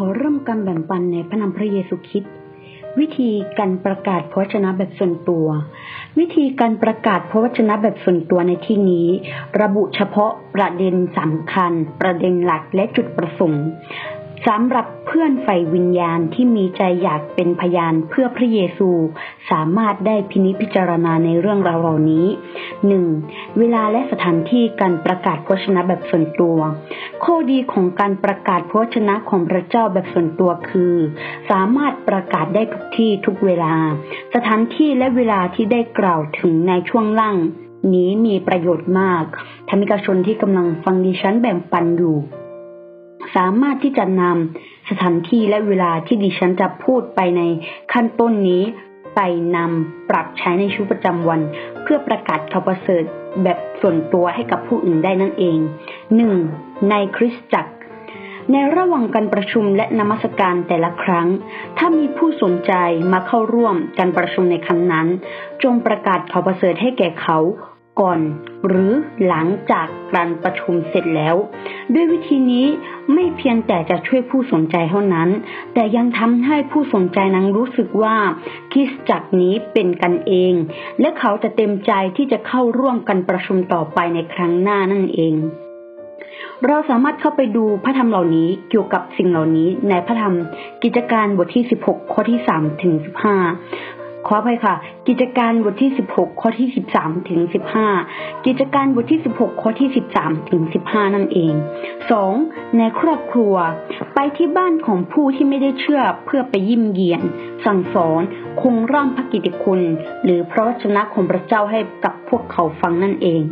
ขอเริ่มการแบ่งปันในพระนามพระเยซูคริสต์วิธีการประกาศพระวจนะแบบส่วนตัว วิธีการประกาศพระวจนะแบบส่วนตัวในที่นี้ ระบุเฉพาะประเด็นสำคัญ ประเด็นหลักและจุดประสงค์ สำหรับเพื่อนฝ่วิญญาณที่มีใจอยากเป็นพยานเพื่อพระเยซู สามารถได้พินิจพิจารณาในเรื่องราวเหล่านี้ 1. เวลาและสถานที่การประกาศพระวจนะแบบส่วนตัว ข้อดีของการประกาศพระวจนะของพระเจ้าแบบส่วนตัวคือ สามารถประกาศได้ทุกที่ทุกเวลา สถานที่และเวลาที่ได้กล่าวถึงในช่วงล่างนี้มีประโยชน์มากธรรมิกชนที่กำลังฟังดิฉันแบ่งปันอยู่ สามารถที่จะนำสถานที่และเวลาที่ดิฉันจะพูดไปในขั้นต้นนี้ ไปนำปรับใช้ในชีวิตประจำวัน เพื่อประกาศข่าวประเสริฐแบบส่วนตัวให้กับผู้อื่นได้นั่นเอง 1. ในคริสตจักร ในระหว่างการประชุมและนมัสการแต่ละครั้ง ถ้ามีผู้สนใจมาเข้าร่วมการประชุมในครั้งนั้น จงประกาศข่าวประเสริฐให้แก่เขา ก่อนหรือหลังจากการประชุมเสร็จแล้ว ด้วยวิธีนี้ไม่เพียงแต่จะช่วยผู้สนใจเท่านั้น แต่ยังทำให้ผู้สนใจนั้นรู้สึกว่าคริสจักรนี้เป็นกันเอง และเขาจะเต็มใจที่จะเข้าร่วมกันประชุมต่อไปในครั้งหน้านั่นเองเราสามารถเข้าไปดูพระธรรมเหล่านี้เกี่ยวกับสิ่งเหล่านี้ในพระธรรมกิจการบทที่ 16 ข้อที่ 3 ถึง 15 ขออภัยค่ะ กิจการบทที่ 16 ข้อที่ 13 ถึง 15 กิจการบทที่ 16 ข้อที่ 13 ถึง 15 นั่นเอง 2. ในครอบครัว ไปที่บ้านของผู้ที่ไม่ได้เชื่อเพื่อไปยิ้มเยียน สั่งสอนคงร่ำพระกิติคุณ หรือพระวจนะของพระเจ้าให้กับพวกเขาฟังนั่นเอง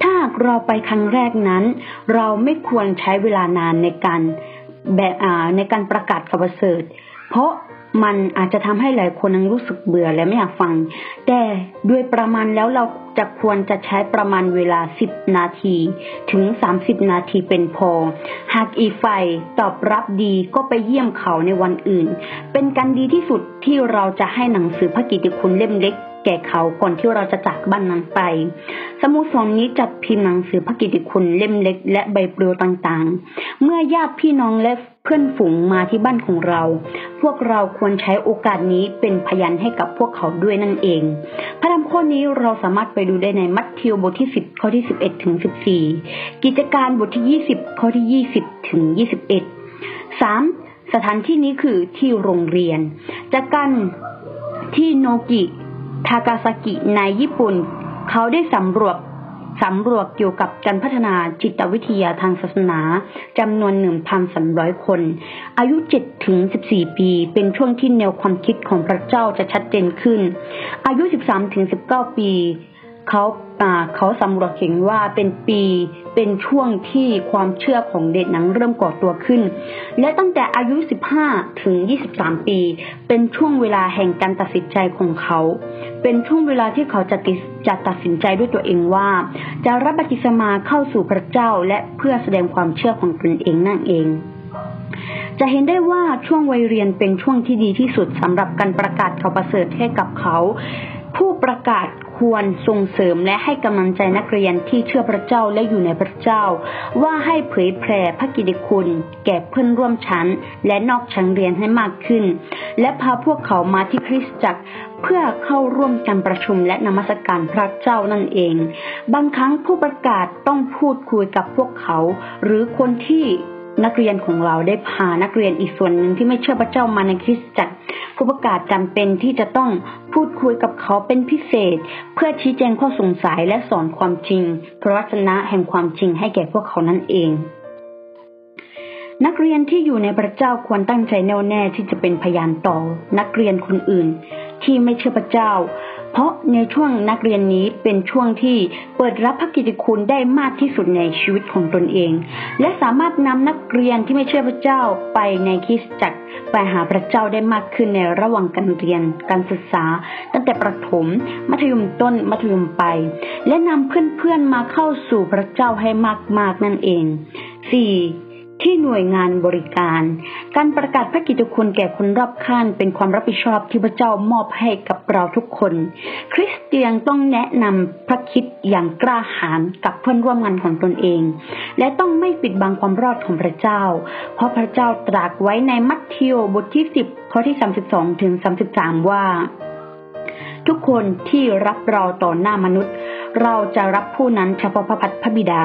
ถ้าหากเราไปครั้งแรกนั้น เราไม่ควรใช้เวลานานในการแบบในการประกาศข่าวประเสริฐ เพราะ มันอาจจะทำให้หลายคนนั้นรู้สึกเบื่อและไม่อยากฟัง แต่ด้วยประมาณแล้วเราจะควรจะใช้ประมาณเวลา 10 นาที ถึง 30 นาทีเป็นพอ หากอีกฝ่ายตอบรับดีก็ไปเยี่ยมเขาในวันอื่น เป็นการดีที่สุดที่เราจะให้หนังสือพระกิตติคุณเล่มเล็ก แก่เขาก่อนที่เราจะจากบ้านนั้นไป สโมสรนนี้จัดพิมพ์หนังสือพระกิตติคุณเล่มเล็ก และใบปลิวต่างๆ เมื่อญาติพี่น้องและเพื่อนฝูงมาที่บ้านของเรา พวกเราควรใช้โอกาสนี้เป็นพยานให้กับพวกเขาด้วยนั่นเอง พระธรรมข้อนี้เราสามารถไปดูได้ในมัทธิวบทที่ 10 ข้อที่ 11 ถึง 14 กิจการบทที่ 20 ข้อที่ 20 ถึง 21 3. สถานที่นี้คือที่โรงเรียน จากการที่โนกิ ทากาซากิในญี่ปุ่น เขาได้สำรวจสำรวจเกี่ยวกับการพัฒนาจิตวิทยาทางศาสนาจำนวน 1,300 คน อายุ 7 ถึง 14 ปี เป็นช่วงที่แนวความคิดของพระเจ้าจะชัดเจนขึ้น อายุ 13 ถึง 19 ปี เขาเขาสำรวจเห็นว่าเป็นปี เป็นช่วงที่ความเชื่อของเด็กหนั้นเริ่มก่อตัวขึ้น และตั้งแต่อายุ 15 ถึง 23 ปี เป็นช่วงเวลาแห่งการตัดสินใจของเขา เป็นช่วงเวลาที่เขาจะจะตัดสินใจด้วยตัวเองว่า จะรับบัติศมาเข้าสู่พระเจ้าและเพื่อแสดงความเชื่อของตนเองนั่นเองจะเห็นได้ว่าช่วงวัยเรียนเป็นช่วงที่ดีที่สุดสำหรับการประกาศข่าวประเสริฐให้กับเขา ผู้ประกาศควรส่งเสริมและให้กำลังใจนักเรียนที่เชื่อพระเจ้าและอยู่ในพระเจ้า ว่าให้เผยแผ่พระกิติคุณ แก่เพื่อนร่วมชั้น และนอกชั้นเรียนให้มากขึ้น และพาพวกเขามาที่คริสตจักร เพื่อเข้าร่วมการประชุมและนมัสการพระเจ้านั่นเอง บางครั้งผู้ประกาศต้องพูดคุยกับพวกเขา หรือคนที่ นักเรียนของเราได้พานักเรียนอีกส่วนหนึ่งที่ไม่เชื่อพระเจ้ามาในคริสตจักรผู้ประกาศจำเป็นที่จะต้องพูดคุยกับเขาเป็นพิเศษ เพื่อชี้แจงข้อสงสัยและสอนความจริง พระวจนะแห่งความจริงให้แก่พวกเขานั่นเอง นักเรียนที่อยู่ในพระเจ้าควรตั้งใจแน่วแน่ที่จะเป็นพยานต่อ นักเรียนคนอื่น ที่ไม่เชื่อพระเจ้า เพราะในช่วงนักเรียนนี้เป็นช่วงที่เปิดรับพระกิตติคุณได้มากที่สุดในชีวิตของตนเอง และสามารถนำนักเรียนที่ไม่เชื่อพระเจ้าไปในคริสตจักรไปหาพระเจ้าได้มากขึ้นในระหว่างการเรียนการศึกษา ตั้งแต่ประถม มัธยมต้นมัธยมไปและนำเพื่อนๆมาเข้าสู่พระเจ้าให้มากๆนั่นเอง 4. ที่หน่วยงานบริการ การประกาศพระกิตติคุณแก่คนรอบข้างเป็นความรับผิดชอบที่พระเจ้ามอบให้กับเราทุกคน คริสเตียนต้องแนะนำพระคิดอย่างกล้าหาญกับเพื่อนร่วมงานของตนเอง และต้องไม่ปิดบังความรอดของพระเจ้า เพราะพระเจ้าตรัสไว้ในมัทธิวบทที่ 10 ข้อที่ 32 ถึง 33 ว่า ทุกคนที่รับเราต่อหน้ามนุษย์ เราจะรับผู้นั้นเฉพาะพระพัฒพระบิดา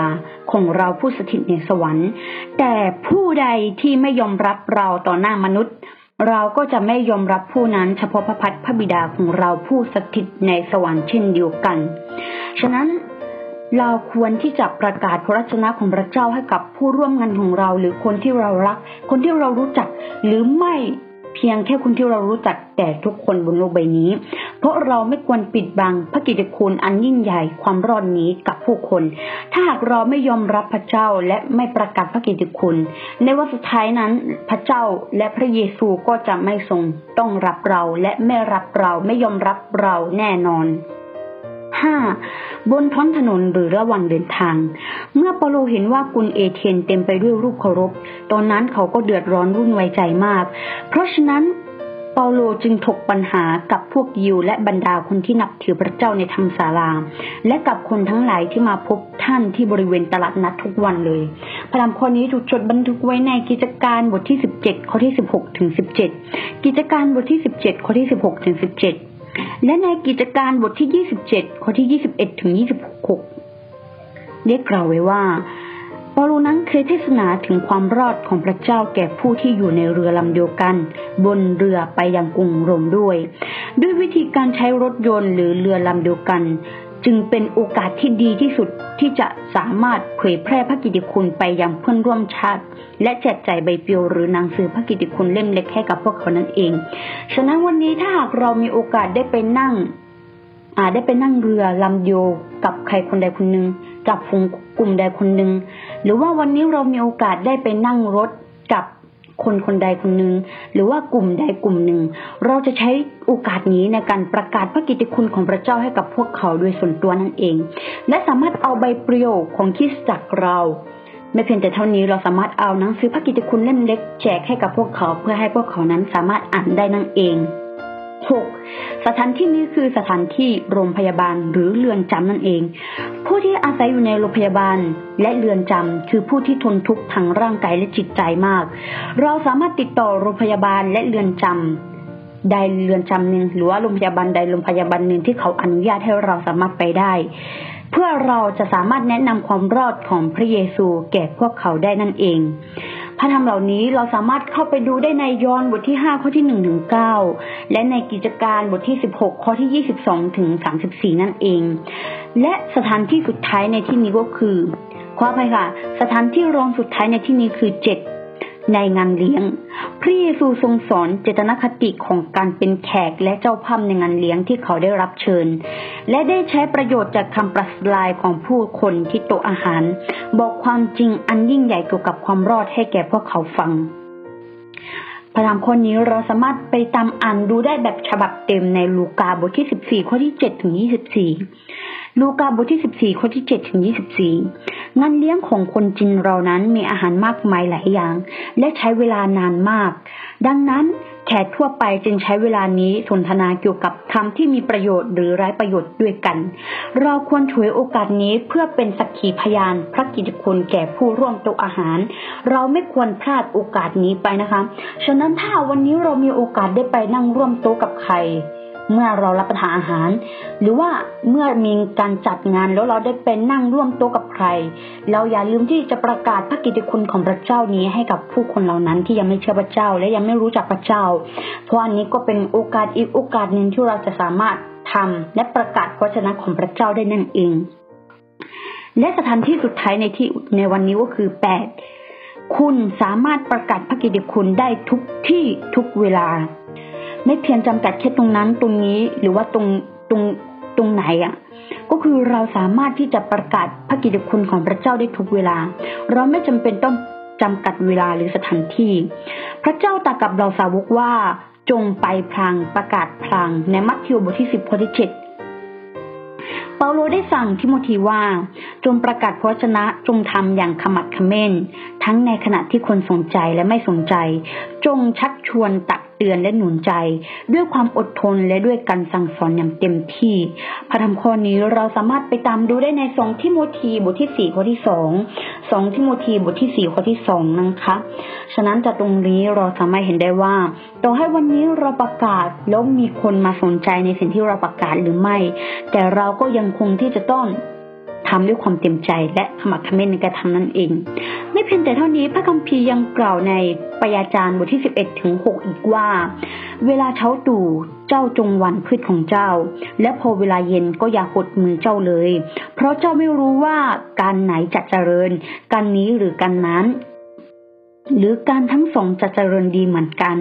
ของเราผู้สถิตในสวรรค์ แต่ผู้ใดที่ไม่ยอมรับเราต่อหน้ามนุษย์ เราก็จะไม่ยอมรับผู้นั้นเฉพาะพระพัฒพระบิดาของเราผู้สถิตในสวรรค์เช่นเดียวกัน ฉะนั้นเราควรที่จะประกาศพระวจนะของพระเจ้าให้กับผู้ร่วมงานของเรา หรือคนที่เรารัก คนที่เรารู้จัก หรือไม่ เพียงแค่คนที่เรารู้จักแต่ทุกคนบนโลกใบนี้ เพราะเราไม่ควรปิดบังพระกิตติคุณอันยิ่งใหญ่ความรอดนี้กับผู้คน ถ้าหากเราไม่ยอมรับพระเจ้าและไม่ประกาศพระกิตติคุณ ในวันสุดท้ายนั้นพระเจ้าและพระเยซูก็จะไม่ทรงต้องรับเราและไม่รับเราไม่ยอมรับเราแน่นอน 5. บนท้องถนนหรือระหว่างเดินทาง เมื่อเปาโลเห็นว่ากุลเอเธนเต็มไปด้วยรูปเคารพ ตอนนั้นเขาก็เดือดร้อนรุ่นไวใจมาก เพราะฉะนั้นเปาโลจึงถกปัญหากับพวกยิวและบรรดาคนที่นับถือพระเจ้าในธรรมศาลา และกับคนทั้งหลายที่มาพบท่านที่บริเวณตลาดนัดทุกวันเลย พระธรรมข้อนี้ถูกจดบันทึกไว้ในกิจการบทที่ 17 ข้อที่ 16 ถึง 17 กิจการบทที่ 17 ข้อที่ 16 ถึง 17 และในกิจการบทที่ 27 ข้อที่ 21 ถึง 26เรียกกล่าวไว้ว่าเปาโลนั้นเคยเทศนาถึงความรอดของพระเจ้าแก่ผู้ที่อยู่ในเรือลำเดียวกัน บนเรือไปยังกรุงโรมด้วย ด้วยวิธีการใช้รถยนต์หรือเรือลำเดียวกัน จึงเป็นโอกาสที่ดีที่สุดที่จะสามารถเผยแพร่พระกิติคุณไปยังเพื่อนร่วมชาติ และแจกจ่ายใบปลิวหรือหนังสือพระกิติคุณเล่มเล็กให้กับพวกเขานั่นเอง ฉะนั้นวันนี้ถ้าหากเรามีโอกาสได้ไปนั่งอาจได้ไปนั่งเรือลำเดียวกับใครคนใดคนหนึ่งกับฝูงกลุ่มใดคนหนึ่งหรือว่าวันนี้เรามีโอกาสได้ไปนั่งรถกับ คนคนใดคนหนึ่งหรือว่ากลุ่มใดกลุ่มหนึ่ง เราจะใช้โอกาสนี้ในการประกาศพระกิตติคุณของพระเจ้าให้กับพวกเขาโดยส่วนตัวนั่นเอง และสามารถเอาใบปลิวของคริสตจักเราไม่เพียงแต่เท่านี้เราสามารถเอาหนังสือพระกิตติคุณเล่มเล็กแจกให้กับพวกเขาเพื่อให้พวกเขานั้นสามารถอ่านได้นั่นเอง 6. สถานที่นี้คือสถานที่โรงพยาบาลหรือเรือนจำนั่นเอง ผู้ที่อาศัยอยู่ในโรงพยาบาลและเรือนจำคือผู้ที่ทนทุกข์ทางร่างกายและจิตใจมาก เราสามารถติดต่อโรงพยาบาลและเรือนจำใดเรือนจำหนึ่งหรือว่าโรงพยาบาลใดโรงพยาบาลหนึ่งที่เขาอนุญาตให้เราสามารถไปได้ เพื่อเราจะสามารถแนะนำความรอดของพระเยซูแก่พวกเขาได้นั่นเอง พระธรรมเหล่านี้เราสามารถเข้าไปดูได้ในยอห์นบทที่5ข้อที่1ถึง9และในกิจการบทที่16ข้อที่22ถึง34นั่นเอง และสถานที่สุดท้ายในที่นี้ก็คือขออภัยค่ะ สถานที่รองสุดท้ายในที่นี้คือ7 ในงานเลี้ยง พระเยซูทรงสอนเจตนคติของการเป็นแขกและเจ้าภาพในงานเลี้ยงที่เขาได้รับเชิญ และได้ใช้ประโยชน์จากคำประสลายของผู้คนที่โต๊ะอาหาร บอกความจริงอันยิ่งใหญ่เกี่ยวกับความรอดให้แก่พวกเขาฟังพระธรรมข้อนี้เราสามารถไปตามอ่านดูได้แบบฉบับเต็มในลูกาบทที่ 14 ข้อที่7ถึง 24 ลูกาบทที่ 14 ข้อที่7ถึง24 งานเลี้ยงของคนจีนเรานั้นมีอาหารมากมายหลายอย่าง และใช้เวลานานมาก ดังนั้นแขกทั่วไปจึงใช้เวลานี้สนทนาเกี่ยวกับคำที่มีประโยชน์หรือไร้ประโยชน์ด้วยกัน เราควรฉวยโอกาสนี้เพื่อเป็นสักขีพยานพระกิตติคุณแก่ผู้ร่วมโต๊ะอาหาร เราไม่ควรพลาดโอกาสนี้ไปนะคะ ฉะนั้นถ้าวันนี้เรามีโอกาสได้ไปนั่งร่วมโต๊ะกับใคร เมื่อเรารับประทานอาหาร หรือว่าเมื่อมีการจัดงานแล้วเราได้ไปนั่งร่วมโต๊ะกับใคร เราอย่าลืมที่จะประกาศพระกิตติคุณของพระเจ้านี้ให้กับผู้คนเหล่านั้นที่ยังไม่เชื่อพระเจ้าและยังไม่รู้จักพระเจ้า เพราะอันนี้ก็เป็นโอกาสอีกโอกาสหนึ่งที่เราจะสามารถทำและประกาศพระชนะของพระเจ้าได้นั่นเอง และสถานที่สุดท้ายในที่ในวันนี้ก็คือแปดคุณสามารถประกาศพระกิตติคุณได้ทุกที่ทุกเวลา ไม่เพียงจำกัดแค่ตรงนั้นตรงนี้หรือว่าตรงตรงตรงไหนอะก็คือเราสามารถที่จะประกาศพระกิตติคุณของพระเจ้าได้ทุกเวลา เราไม่จำเป็นต้องจำกัดเวลาหรือสถานที่ พระเจ้าตรัสกับเราสาวกว่าจงไปพลางประกาศพลางในมัทธิวบทที่สิบข้อที่เจ็ดเปาโลได้สั่งทิโมธีว่า จงประกาศพระวจนะจงทำอย่างขมักเขม้น ทั้งในขณะที่คนสนใจและไม่สนใจ จงชักชวนตัก เตือนและหนุนใจ ด้วยความอดทนและด้วยการสั่งสอนอย่างเต็มที่ พระธรรมข้อนี้เราสามารถไปตามดูได้ในสองทิโมธีบทที่สี่ข้อที่สองสองทิโมธีบทที่สี่ข้อที่สองนะคะฉะนั้นจากตรงนี้เราสามารถเห็นได้ว่า ต่อให้วันนี้เราประกาศแล้วมีคนมาสนใจในสิ่งที่เราประกาศหรือไม่ แต่เราก็ยังคงที่จะต้องทำด้วยความเต็มใจและขมักเขม้นในการทำนั่นเอง เพียงแต่เท่านี้พระคัมภีร์ยังกล่าวในปยาจารย์บทที่ 11 ถึง 6 อีกว่า เวลาเช้าตู่เจ้าจงหวันพืชของเจ้า และพอเวลาเย็นก็อย่าหดมือเจ้าเลย เพราะเจ้าไม่รู้ว่าการไหนจะเจริญ การนี้หรือการนั้น หรือการทั้งสองจะเจริญดีเหมือนกัน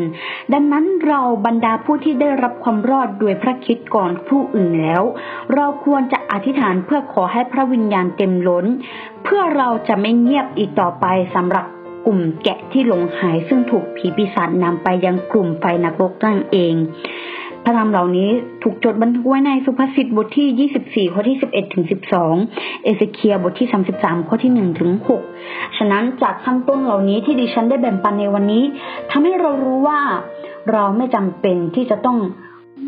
ดังนั้นเราบรรดาผู้ที่ได้รับความรอดโดยพระคิดก่อนผู้อื่นแล้ว เราควรจะอธิษฐานเพื่อขอให้พระวิญญาณเต็มล้น เพื่อเราจะไม่เงียบอีกต่อไปสำหรับกลุ่มแกะที่หลงหายซึ่งถูกผีปีศาจนำไปยังกลุ่มไฟนรกนั่นเอง พระธรรมเหล่านี้ถูกจดบันทึกไว้ในสุภาษิตบทที่ 24 ข้อที่ 11 ถึง 12 เอเสเคียบทที่ 33 ข้อที่ 1 ถึง 6 ฉะนั้นจากขั้นต้นเหล่านี้ที่ดิฉันได้แบ่งปันในวันนี้ทำให้เรารู้ว่าเราไม่จำเป็นที่จะต้อง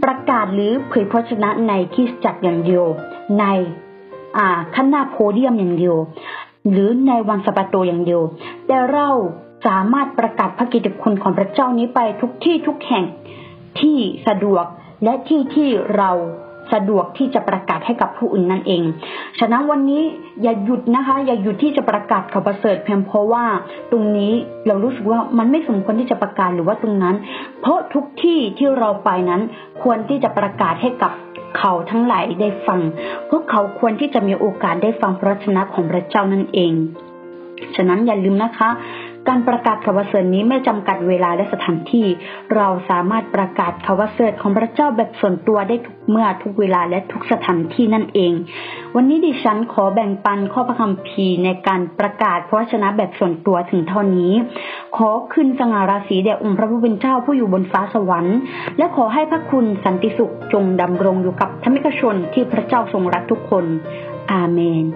ประกาศหรือเผยพระชนะในที่จักรอย่างเดียวในขั้นหน้าโพเดียมอย่างเดียว หรือในวันสะปาโตอย่างเดียว แต่เราสามารถประกาศพระกิตติคุณของพระเจ้านี้ไปทุกที่ทุกแห่ง ที่สะดวกและที่ที่เราสะดวกที่จะประกาศให้กับผู้อื่นนั่นเอง ฉะนั้นวันนี้อย่าหยุดนะคะ อย่าหยุดที่จะประกาศข่าวประเสริฐเพียงเพราะว่าตรงนี้เรารู้สึกว่ามันไม่สมควรที่จะประกาศหรือว่าตรงนั้น เพราะทุกที่ที่เราไปนั้นควรที่จะประกาศให้กับเขาทั้งหลายได้ฟัง พวกเขาควรที่จะมีโอกาสได้ฟังพระวจนะของพระเจ้านั่นเอง ฉะนั้นอย่าลืมนะคะ การประกาศข่าวประเสริฐนี้ไม่จำกัดเวลาและสถานที่ เราสามารถประกาศข่าวประเสริฐของพระเจ้าแบบส่วนตัวได้ทุกเมื่อทุกเวลาและทุกสถานที่นั่นเอง วันนี้ดิฉันขอแบ่งปันข้อพระคัมภีร์ในการประกาศพระวจนะแบบส่วนตัวถึงเท่านี้ ขอขึ้นสง่าราศีแด่องค์พระผู้เป็นเจ้าผู้อยู่บนฟ้าสวรรค์ และขอให้พระคุณสันติสุขจงดำรงอยู่กับธรรมิกชนที่พระเจ้าทรงรักทุกคน อาเมน